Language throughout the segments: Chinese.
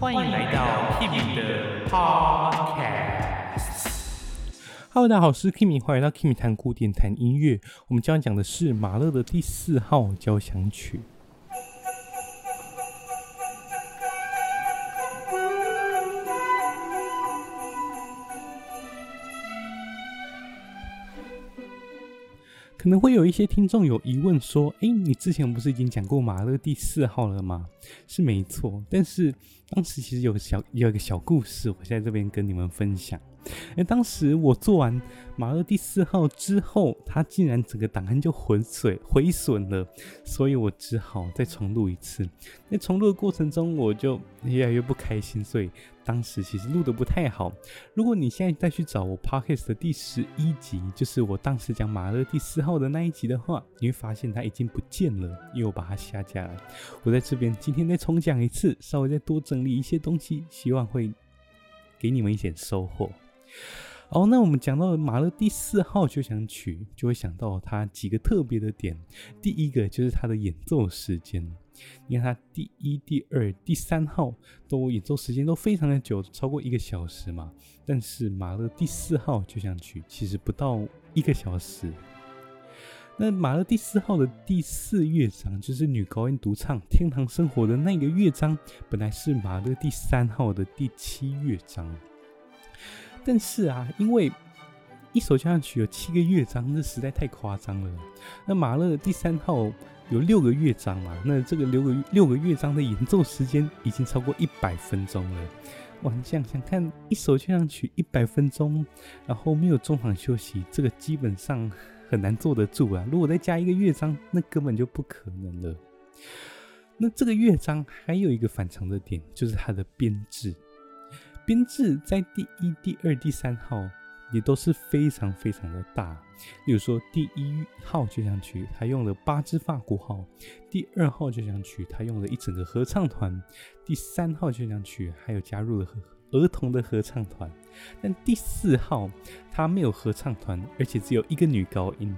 欢迎来到 Kimi 的 Podcast。Hello，大家好，我是 Kimi，欢迎来到 Kimi 谈古典谈音乐。我们将要讲的是马勒的第四号交响曲。可能会有一些听众有疑问说：“诶，你之前不是已经讲过马勒第四号了吗？”是没错，但是当时其实有小有一个小故事，我在这边跟你们分享。诶，当时我做完马勒第四号之后，它竟然整个档案就浑水毁损了，所以我只好再重录一次。那重录的过程中，我就越来越不开心，所以当时其实录的不太好。如果你现在再去找我 Podcast 的第十一集，就是我当时讲马勒第四号的那一集的话，你会发现它已经不见了，因为我把它下架了。我在这边今天再重讲一次，稍微再多整理一些东西，希望会给你们一点收获。好，那我们讲到马勒第四号交响曲，就会想到它几个特别的点。第一个就是它的演奏时间，你看它第一、第二、第三号都演奏时间都非常的久，超过一个小时嘛。但是马勒第四号交响曲其实不到一个小时。那马勒第四号的第四乐章，就是女高音独唱《天堂生活》的那个乐章，本来是马勒第三号的第七乐章。但是啊，因为一首交响曲有七个乐章，那实在太夸张了。那马勒第三号有六个乐章嘛，那这个六个六个乐章的演奏时间已经超过一百分钟了。哇，你想想看，一首交响曲一百分钟，然后没有中场休息，这个基本上很难坐得住啊。如果再加一个乐章，那根本就不可能了。那这个乐章还有一个反常的点，就是它的编制。编制在第一、第二、第三号也都是非常非常的大。例如说，第一号交响曲它用了八支法国号，第二号交响曲它用了一整个合唱团，第三号交响曲还有加入了儿童的合唱团，但第四号他没有合唱团，而且只有一个女高音。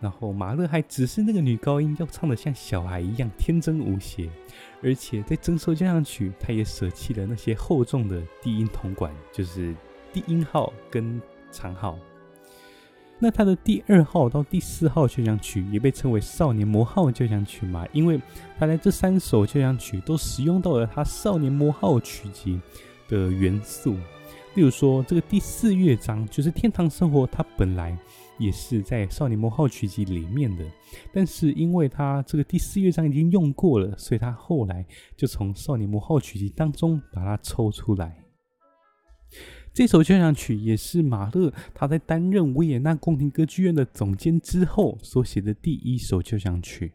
然后马勒还指示那个女高音要唱得像小孩一样天真无邪。而且在整首交响曲，他也舍弃了那些厚重的低音铜管，就是低音号跟长号。那他的第二号到第四号交响曲也被称为少年魔号交响曲嘛，因为他在这三首交响曲都使用到了他少年魔号曲集的元素。例如说，这个第四乐章就是天堂生活，它本来。也是在《少年魔号》曲集里面的，但是因为他这个第四乐章已经用过了，所以他后来就从《少年魔号》曲集当中把它抽出来。这首交响曲也是马勒他在担任维也纳宫廷歌剧院的总监之后所写的第一首交响曲。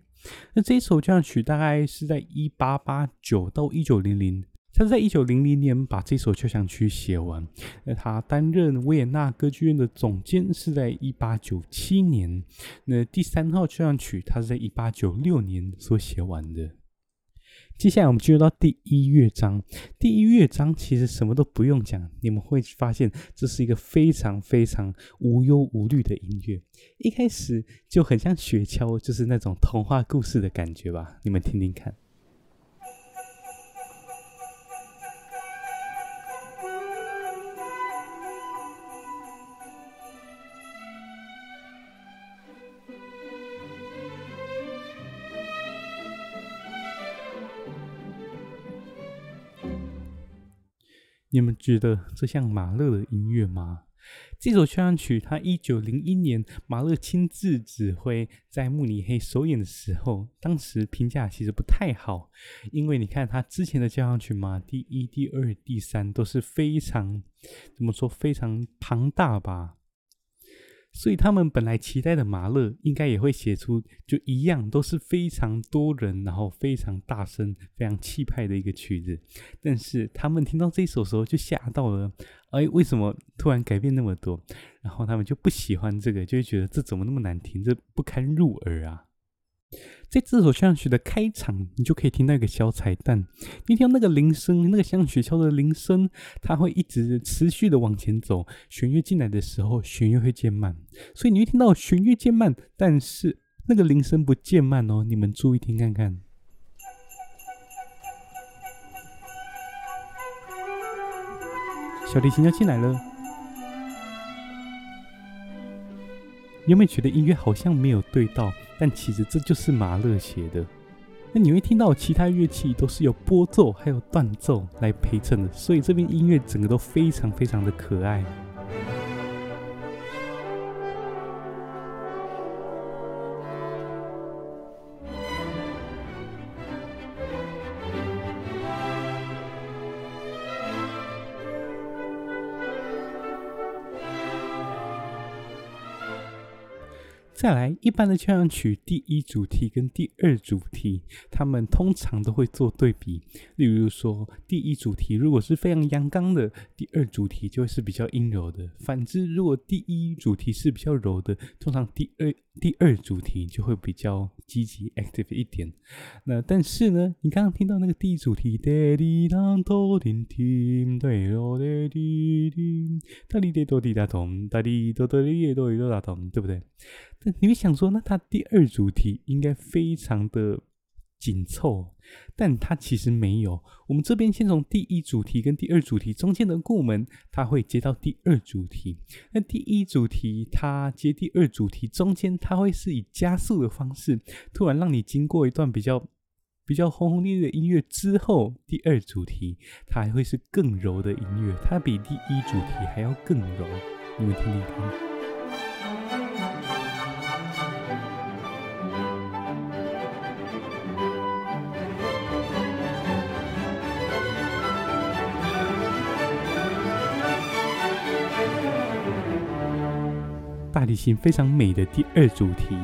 那这首交响曲大概是在一八八九到一九零零。他是在一九零零年把这首交响曲写完，那他担任维也纳歌剧院的总监是在一八九七年。那第三号交响曲他是在一八九六年所写完的。接下来我们进入到第一乐章，第一乐章其实什么都不用讲，你们会发现这是一个非常非常无忧无虑的音乐，一开始就很像雪橇，就是那种童话故事的感觉吧，你们听听看。你们觉得这像马勒的音乐吗？这首交响曲，他一九零一年马勒亲自指挥在慕尼黑首演的时候，当时评价其实不太好，因为你看他之前的交响曲嘛，第一、第二、第三都是非常怎么说，非常庞大吧。所以他们本来期待的马勒应该也会写出就一样都是非常多人，然后非常大声、非常气派的一个曲子。但是他们听到这首时候就吓到了，哎，为什么突然改变那么多？然后他们就不喜欢这个，就会觉得这怎么那么难听，这不堪入耳啊！在这首交响曲的开场，你就可以听到一个小彩蛋。你听到那个铃声，那个像雪敲的铃声，它会一直持续的往前走。弦乐进来的时候，弦乐会渐慢，所以你会听到弦乐渐慢，但是那个铃声不渐慢哦。你们注意听看看。小提琴要进来了。有没有觉得音乐好像没有对到？但其实这就是马勒写的。那你会听到其他乐器都是有拨奏还有断奏来陪衬的，所以这边音乐整个都非常非常的可爱。再来，一般的交响曲第一主题跟第二主题，他们通常都会做对比。例如说，第一主题如果是非常阳刚的，第二主题就会是比较阴柔的。反之，如果第一主题是比较柔的，通常第二第二主题就会比较积极 active 一点。那但是呢，你刚刚听到那个第一主题，对不对？但你会想说，那它第二主题应该非常的紧凑，但它其实没有。我们这边先从第一主题跟第二主题中间的过门，它会接到第二主题。那第一主题它接第二主题中间，它会是以加速的方式，突然让你经过一段比较比较轰轰烈烈的音乐之后，第二主题它还会是更柔的音乐，它比第一主题还要更柔。你们听听看。大提琴非常美的第二主题，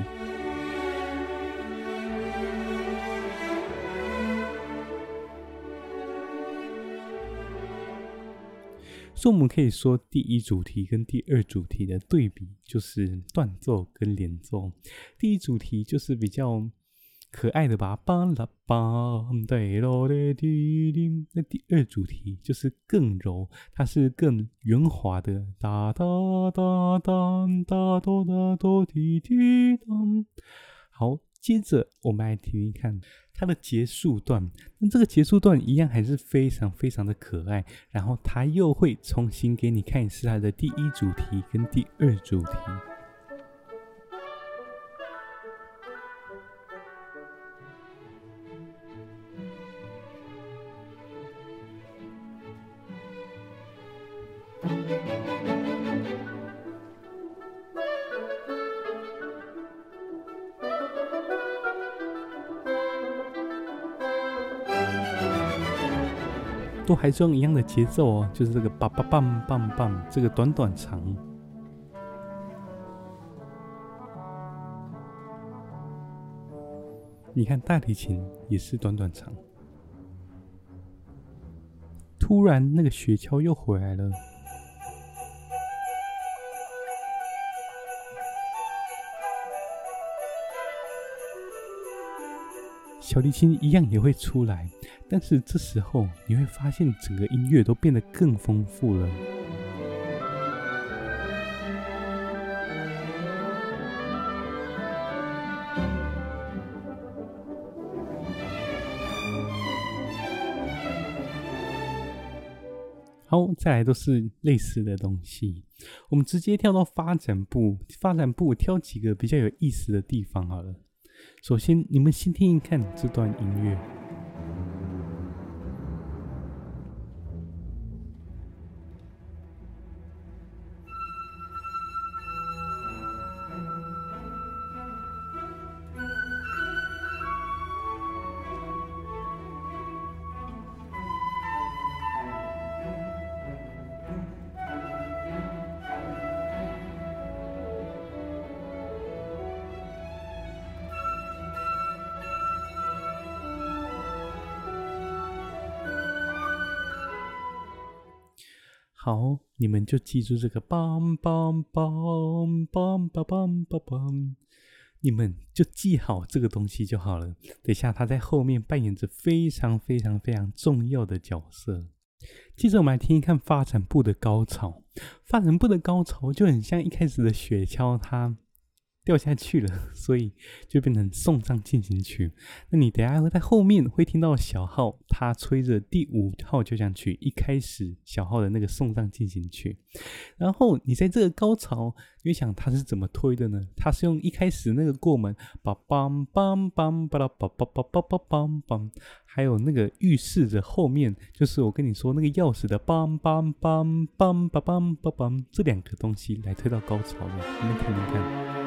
所以我们可以说，第一主题跟第二主题的对比就是断奏跟连奏。第一主题就是比较。可爱的吧，巴拉巴，对咯，对滴滴。那第二主题就是更柔，它是更圆滑的，哒哒哒哒哒哆哒哆滴滴当。好，接着我们来听听看它的结束段。那这个结束段一样还是非常非常的可爱。然后它又会重新给你看一次它的第一主题跟第二主题。还是用一样的节奏哦，就是这个叭叭棒棒棒，这个短短长。你看大提琴也是短短长。突然，那个雪橇又回来了。小提琴一样也会出来，但是这时候你会发现整个音乐都变得更丰富了。好，再来都是类似的东西。我们直接跳到发展部，发展部挑几个比较有意思的地方好了。首先，你们先听一看这段音乐。你们就记住这个梆梆梆梆梆梆梆梆，你们就记好这个东西就好了。等一下，他在后面扮演着非常非常非常重要的角色。接着，我们来听一看发展部的高潮。发展部的高潮就很像一开始的雪橇，它掉下去了，所以就变成送葬进行曲。那你等下会在后面会听到小号他吹着第五号交响曲一开始小号的那个送葬进行曲，然后你在这个高潮，你会想他是怎么推的呢？他是用一开始那个过门，梆梆梆梆巴拉梆梆梆梆梆梆梆，还有那个预示着后面就是我跟你说那个钥匙的梆梆梆梆梆梆梆梆这两个东西来推到高潮的，你们听听看。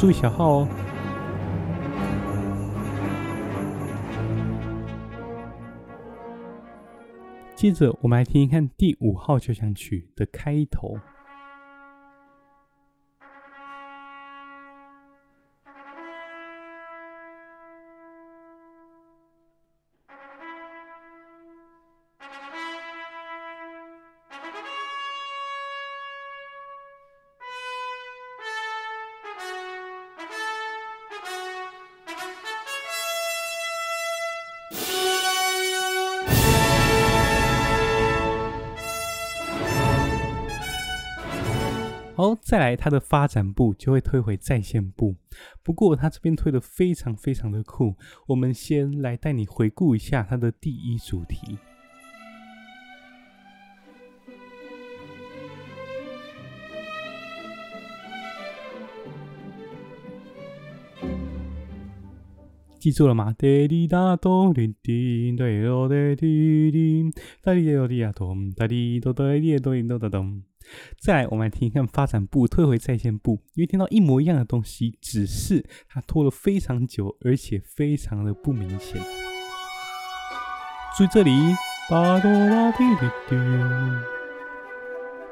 注意小号哦。接着，我们来听一看第五号交响曲的开头。再来它的发展部就会推回在线部，不过它这边推的非常非常的酷。我们先来带你回顾一下它的第一主题。记住了吗？哒滴答咚滴滴，哒哒哒滴滴，哒滴哒滴答咚，哒滴哒哒滴哒哒哒咚。再来，我们来听一看发展部退回在线部，因为听到一模一样的东西，只是它拖了非常久，而且非常的不明显。注意这里，巴哆啦滴滴滴，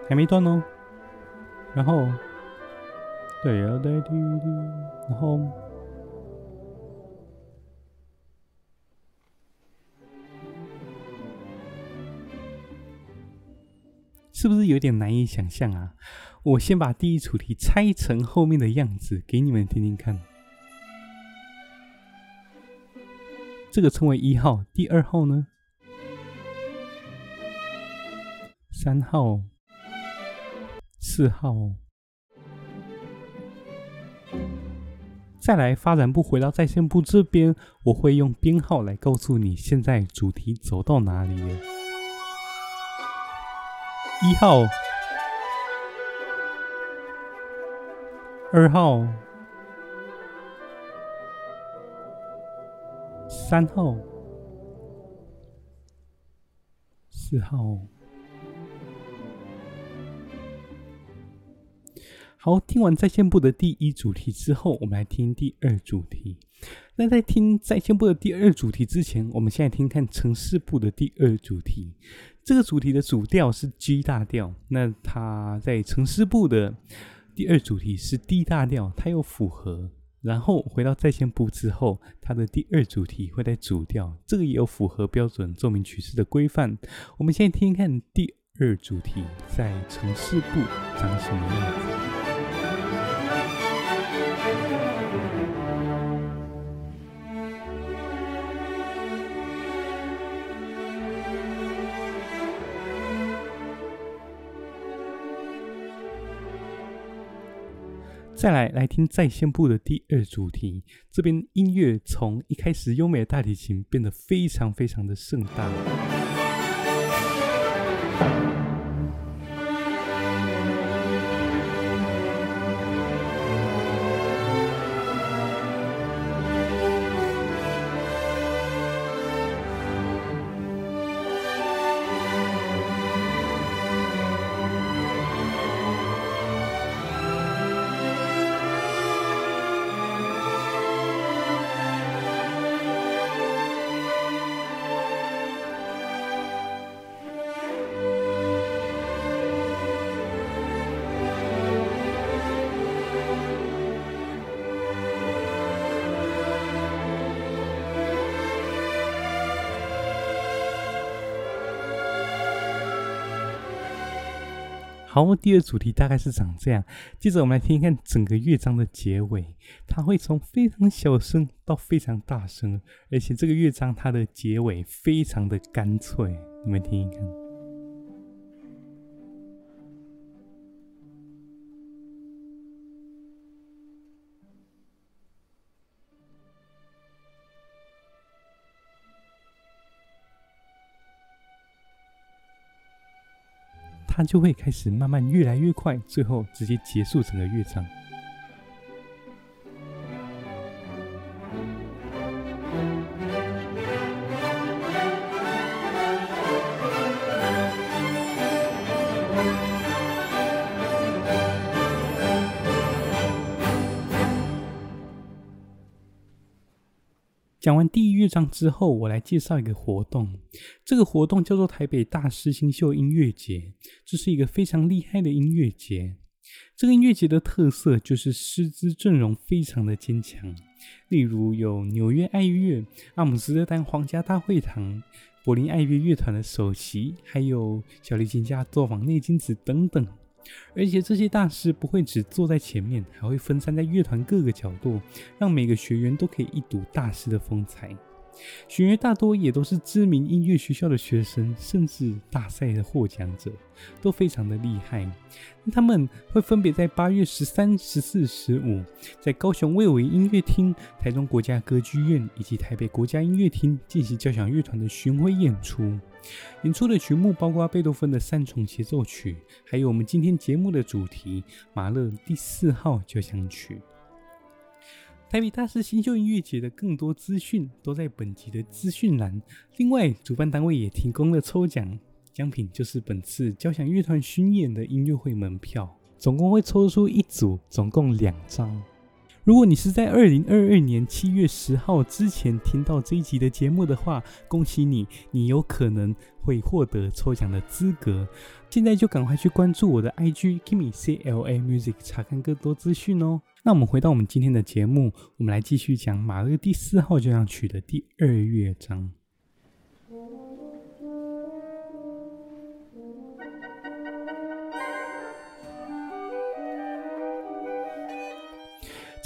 还没断哦。然后，对呀，对滴滴，然后。是不是有点难以想象啊？我先把第一主题拆成后面的样子给你们听听看。这个称为一号，第二号呢？三号、四号。再来发展部回到再现部这边，我会用编号来告诉你现在主题走到哪里了。一号，二号，三号，四号。好，听完在线部的第一主题之后，我们来听第二主题。那在听在线部的第二主题之前，我们先来听看城市部的第二主题。这个主题的主调是 G 大调，那它在城市部的第二主题是 D 大调，它又符合。然后回到在线部之后，它的第二主题会在主调，这个也有符合标准奏鸣曲式的规范。我们先听听看第二主题在城市部长什么样子。再来来听在线部的第二主题，这边音乐从一开始优美的大提琴变得非常非常的盛大。好，第二主题大概是长这样。接着我们来听一看整个乐章的结尾，它会从非常小声到非常大声，而且这个乐章它的结尾非常的干脆，你们听一看。它就会开始慢慢越来越快，最后直接结束整个乐章。讲完第一乐章之后，我来介绍一个活动。这个活动叫做台北大师新秀音乐节，这是一个非常厉害的音乐节。这个音乐节的特色就是师资阵容非常的坚强，例如有纽约爱乐、阿姆斯特丹皇家大会堂、柏林爱乐乐团的首席，还有小提琴家作坊内金子等等。而且这些大师不会只坐在前面，还会分散在乐团各个角落，让每个学员都可以一睹大师的风采。学员大多也都是知名音乐学校的学生，甚至大赛的获奖者，都非常的厉害。他们会分别在八月十三、十四、十五，在高雄卫武营音乐厅、台中国家歌剧院以及台北国家音乐厅进行交响乐团的巡回演出。演出的曲目包括贝多芬的三重协奏曲，还有我们今天节目的主题马勒第四号交响曲。台北大师新秀音乐节的更多资讯都在本集的资讯栏。另外，主办单位也提供了抽奖奖品，就是本次交响乐团巡演的音乐会门票，总共会抽出一组，总共两张。如果你是在二零二二年七月十号之前听到这一集的节目的话，恭喜你，你有可能会获得抽奖的资格。现在就赶快去关注我的 IG KimiCLA Music，查看更多资讯哦。那我们回到我们今天的节目，我们来继续讲马勒第四号交响曲的第二乐章。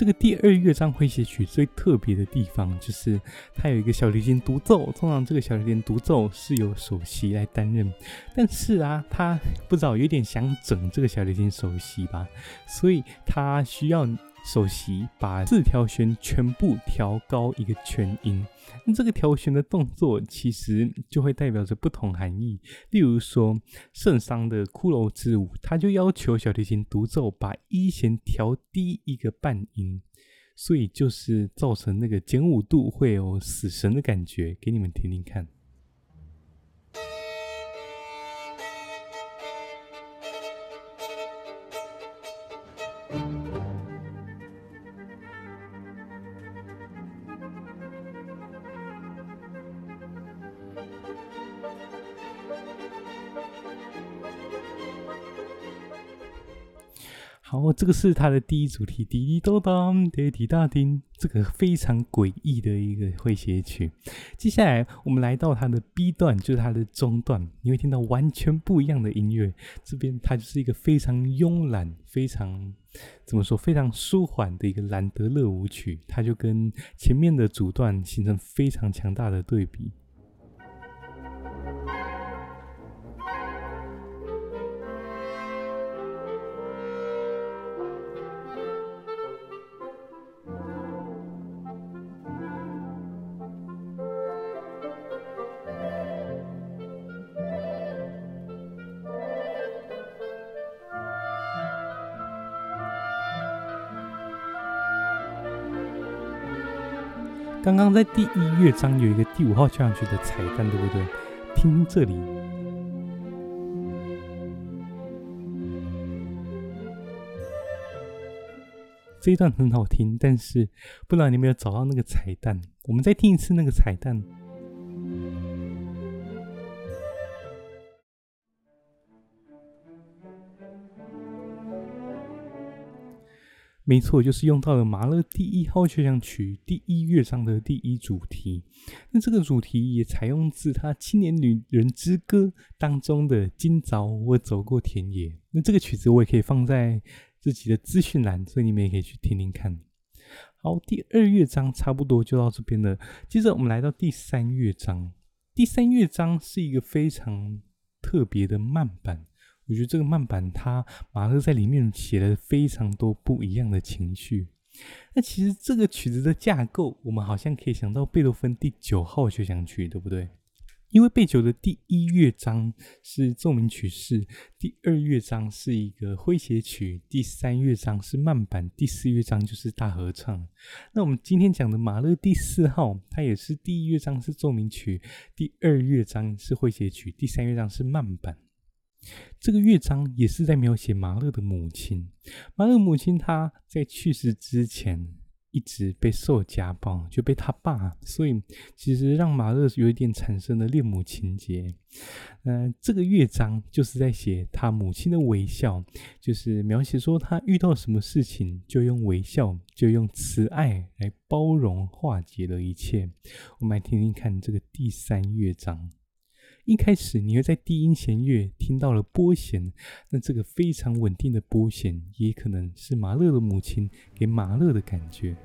这个第二乐章诙谐曲最特别的地方，就是它有一个小提琴独奏。通常这个小提琴独奏是由首席来担任，但是啊，他不知道有点想整这个小提琴首席吧，所以他需要。首席把四条弦全部调高一个全音，那这个调弦的动作其实就会代表着不同含义。例如说，圣桑的骷髅之舞，他就要求小提琴独奏把一弦调低一个半音，所以就是造成那个减五度会有死神的感觉，给你们听听看。这个是它的第一主题，滴滴答当，滴滴答叮，这个非常诡异的一个诙谐曲。接下来，我们来到它的 B 段，就是它的中段，你会听到完全不一样的音乐。这边它就是一个非常慵懒、非常怎么说，非常舒缓的一个兰德勒舞曲，它就跟前面的主段形成非常强大的对比。刚刚在第一乐章有一个第五号交响曲的彩蛋，对不对？听这里，这一段很好听，但是不知道你有没有找到那个彩蛋？我们再听一次那个彩蛋。没错，就是用到了马勒第一号交响曲第一乐章的第一主题。那这个主题也采用自他《青年旅人之歌》当中的“今早我走过田野”。那这个曲子我也可以放在自己的资讯栏，所以你们也可以去听听看。好，第二乐章差不多就到这边了。接着我们来到第三乐章。第三乐章是一个非常特别的慢板。我觉得这个慢板，它马勒在里面写了非常多不一样的情绪。那其实这个曲子的架构，我们好像可以想到贝多芬第九号交响曲，对不对？因为贝九的第一乐章是奏鸣曲式，第二乐章是一个诙谐曲，第三乐章是慢板，第四乐章就是大合唱。那我们今天讲的马勒第四号，它也是第一乐章是奏鸣曲，第二乐章是诙谐曲，第三乐章是慢板。这个乐章也是在描写马勒的母亲。马勒母亲她在去世之前一直被受家暴，就被他爸，所以其实让马勒有一点产生了恋母情结。嗯、这个乐章就是在写他母亲的微笑，就是描写说他遇到什么事情就用微笑，就用慈爱来包容化解了一切。我们来听听看这个第三乐章。一开始你会在低音弦乐听到了拨弦，那这个非常稳定的拨弦，也可能是马勒的母亲给马勒的感觉。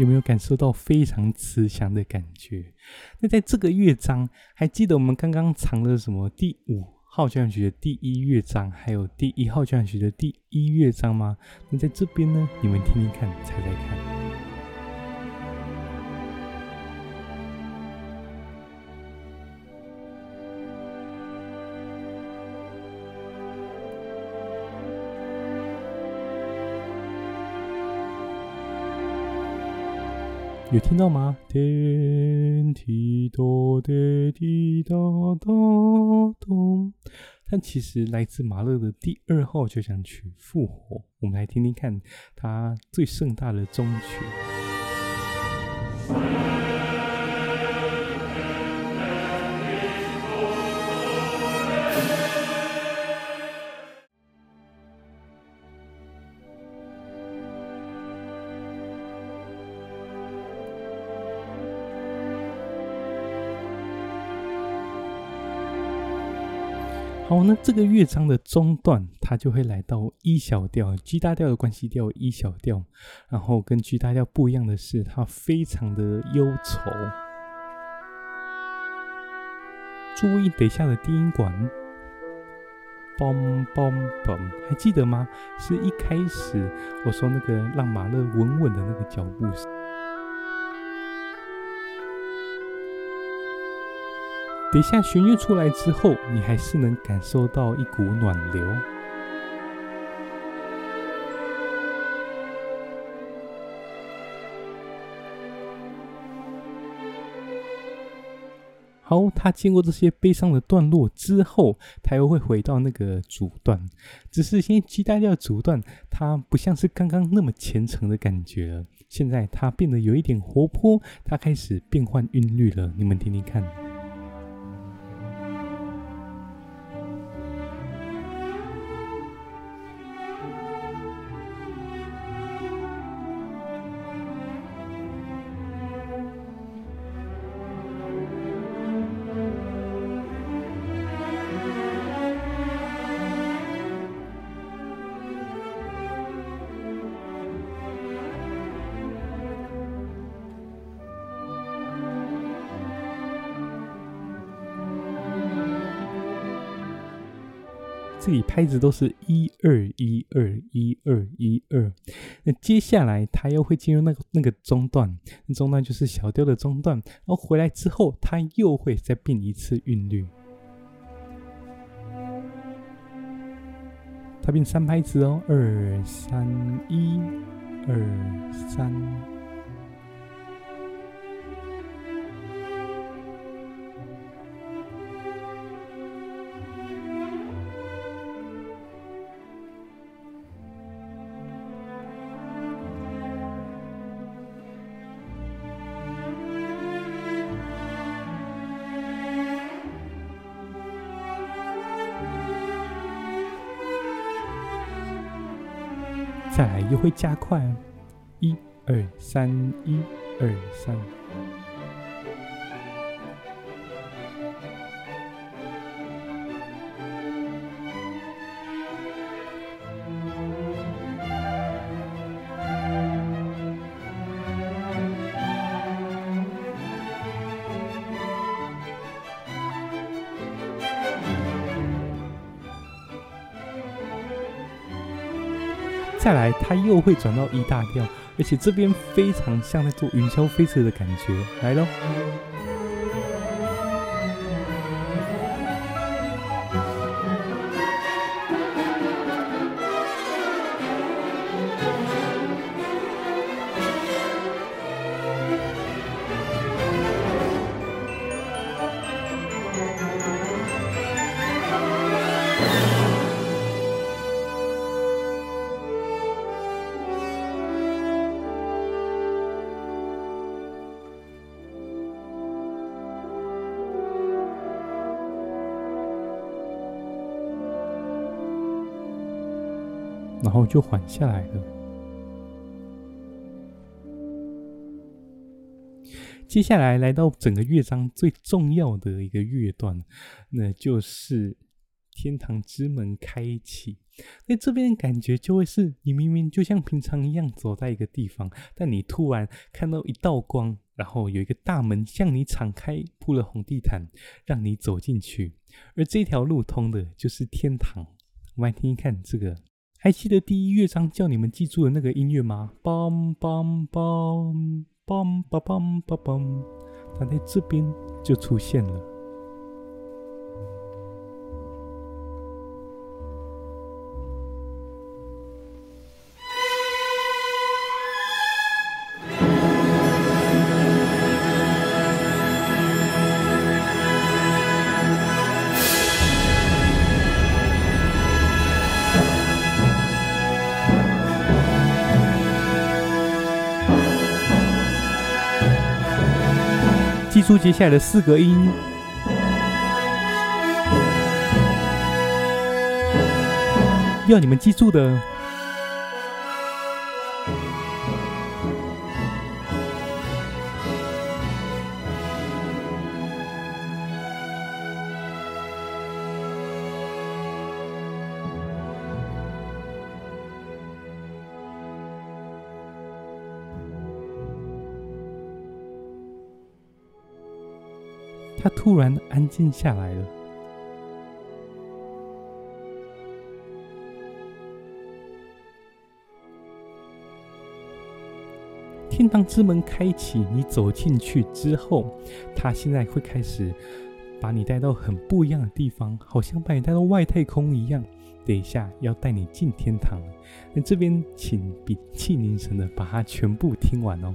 有没有感受到非常慈祥的感觉？那在这个乐章，还记得我们刚刚藏了什么？第五号交响曲的第一乐章，还有第一号交响曲的第一乐章吗？那在这边呢？你们听听看，猜猜看。有听到吗？天地多的滴答答咚。但其实来自马勒的第二号交响曲《复活》，我们来听听看它最盛大的终曲。好，那这个乐章的中段，它就会来到 E 小调，G 大调的关系调 E 小调，然后跟 G 大调不一样的是，它非常的忧愁。注意等一下的低音管，boom boom boom，还记得吗？是一开始我说那个让马勒稳稳的那个脚步声。底下旋律出来之后，你还是能感受到一股暖流。好，他经过这些悲伤的段落之后，他又会回到那个主段，只是先击待掉主段，他不像是刚刚那么虔诚的感觉了。现在他变得有一点活泼，他开始变换韵律了。你们听听看。这里拍子都是一二一二一二一二，那接下来他又会进入那个那个中段，中段就是小调的中段，然后回来之后，他又会再变一次韵律，他变三拍子哦，二三一，二三。会加快，一二三，一二三。它又会转到一大调，而且这边非常像在做云霄飞车的感觉，来喽。就缓下来了。接下来来到整个乐章最重要的一个乐段，那就是天堂之门开启。那这边感觉就会是你明明就像平常一样走在一个地方，但你突然看到一道光，然后有一个大门向你敞开，铺了红地毯，让你走进去。而这条路通的就是天堂。我们来听听看这个。还记得第一乐章叫你们记住的那个音乐吗？梆梆梆梆梆梆梆梆，它在这边就出现了。接下来的四个音，要你们记住的。他突然安静下来了。天堂之门开启，你走进去之后，他现在会开始把你带到很不一样的地方，好像把你带到外太空一样。等一下要带你进天堂，那这边请屏气凝神的把它全部听完哦。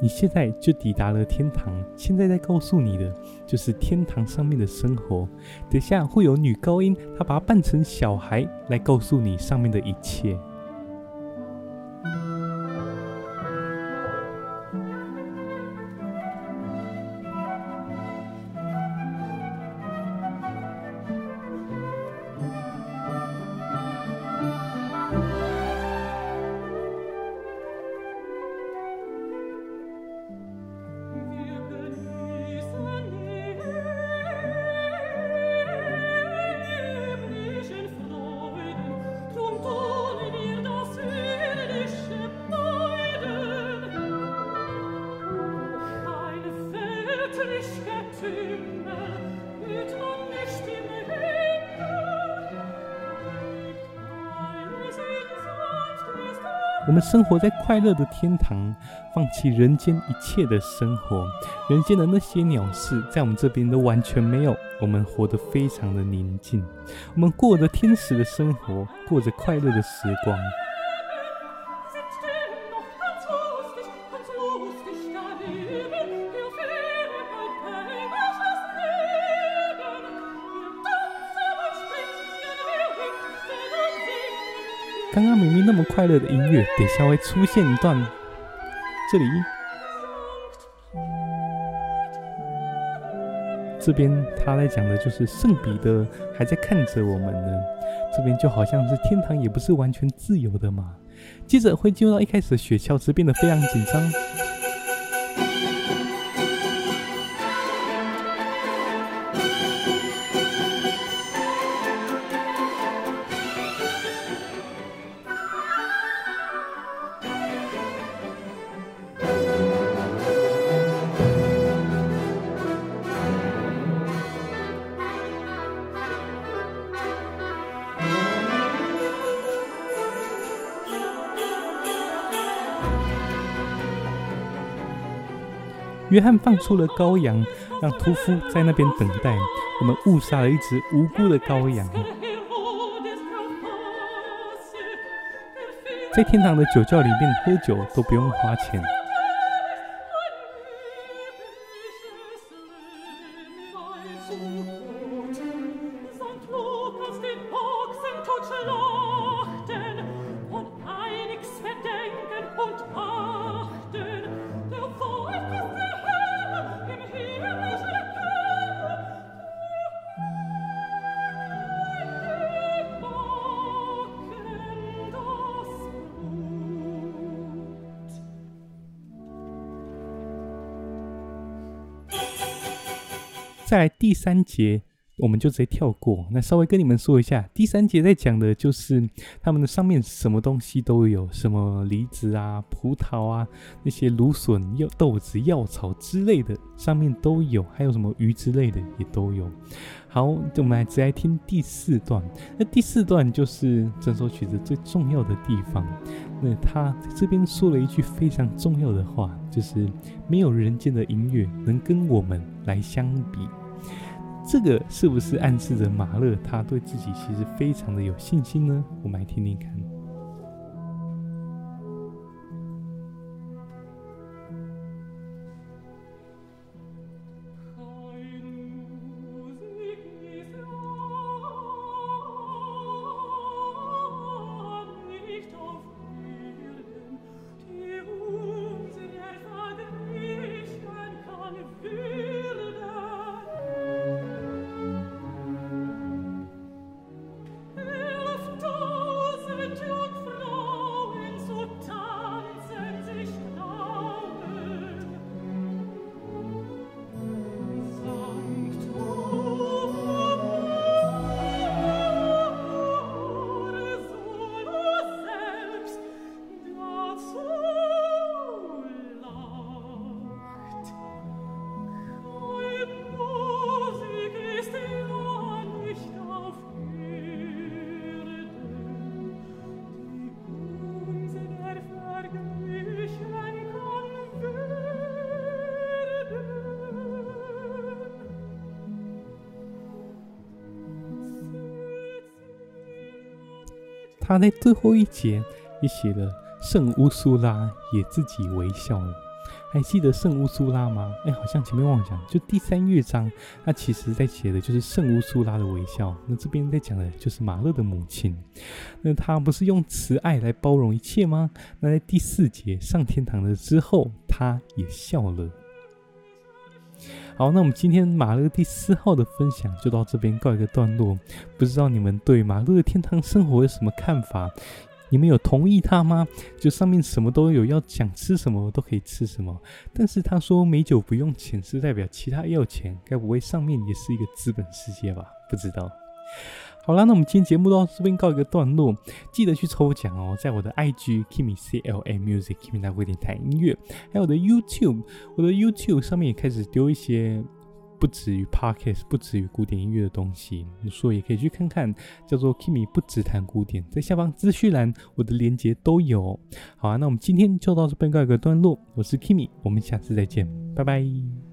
你现在就抵达了天堂，现在在告诉你的就是天堂上面的生活。等下会有女高音，她把它扮成小孩来告诉你上面的一切。生活在快乐的天堂，放弃人间一切的生活，人间的那些鸟事，在我们这边都完全没有。我们活得非常的宁静，我们过着天使的生活，过着快乐的时光。明明那么快乐的音乐，等下会出现一段，这里，这边他在讲的就是圣彼得还在看着我们呢。这边就好像是天堂，也不是完全自由的嘛。接着会进入到一开始的雪橇时，变得非常紧张。约翰放出了羔羊，让屠夫在那边等待。我们误杀了一只无辜的羔羊。在天堂的酒窖里面喝酒都不用花钱。三节，我们就直接跳过。那稍微跟你们说一下，第三节在讲的就是他们的上面什么东西都有，什么梨子啊、葡萄啊、那些芦笋、药豆子、药草之类的，上面都有，还有什么鱼之类的也都有。好，我们来直接听第四段。那第四段就是整首曲子最重要的地方。那他这边说了一句非常重要的话，就是没有人间的音乐能跟我们来相比。这个是不是暗示着马勒他对自己其实非常的有信心呢？我们来听听看。他在最后一节也写了圣乌苏拉也自己微笑了。还记得圣乌苏拉吗？哎，好像前面忘讲，就第三乐章，他其实在写的就是圣乌苏拉的微笑。那这边在讲的就是马勒的母亲。那他不是用慈爱来包容一切吗？那在第四节上天堂了之后，他也笑了。好，那我们今天马勒第四号的分享就到这边告一个段落。不知道你们对马勒的天堂生活有什么看法？你们有同意他吗？就上面什么都有，要想吃什么都可以吃什么。但是他说美酒不用钱，是代表其他要钱，该不会上面也是一个资本世界吧？不知道。好啦，那我们今天节目到这边告一个段落，记得去抽奖哦，在我的 IG Kimi C L A Music Kimi 大贵电台音乐，还有我的 YouTube，我的 YouTube 上面也开始丢一些。不止于 Podcast，不止于古典音乐的东西，你说也可以去看看，叫做 Kimi 不只弹古典，在下方资讯栏我的连结都有。好啊，那我们今天就到这边告一个段落，我是 Kimi，我们下次再见，拜拜。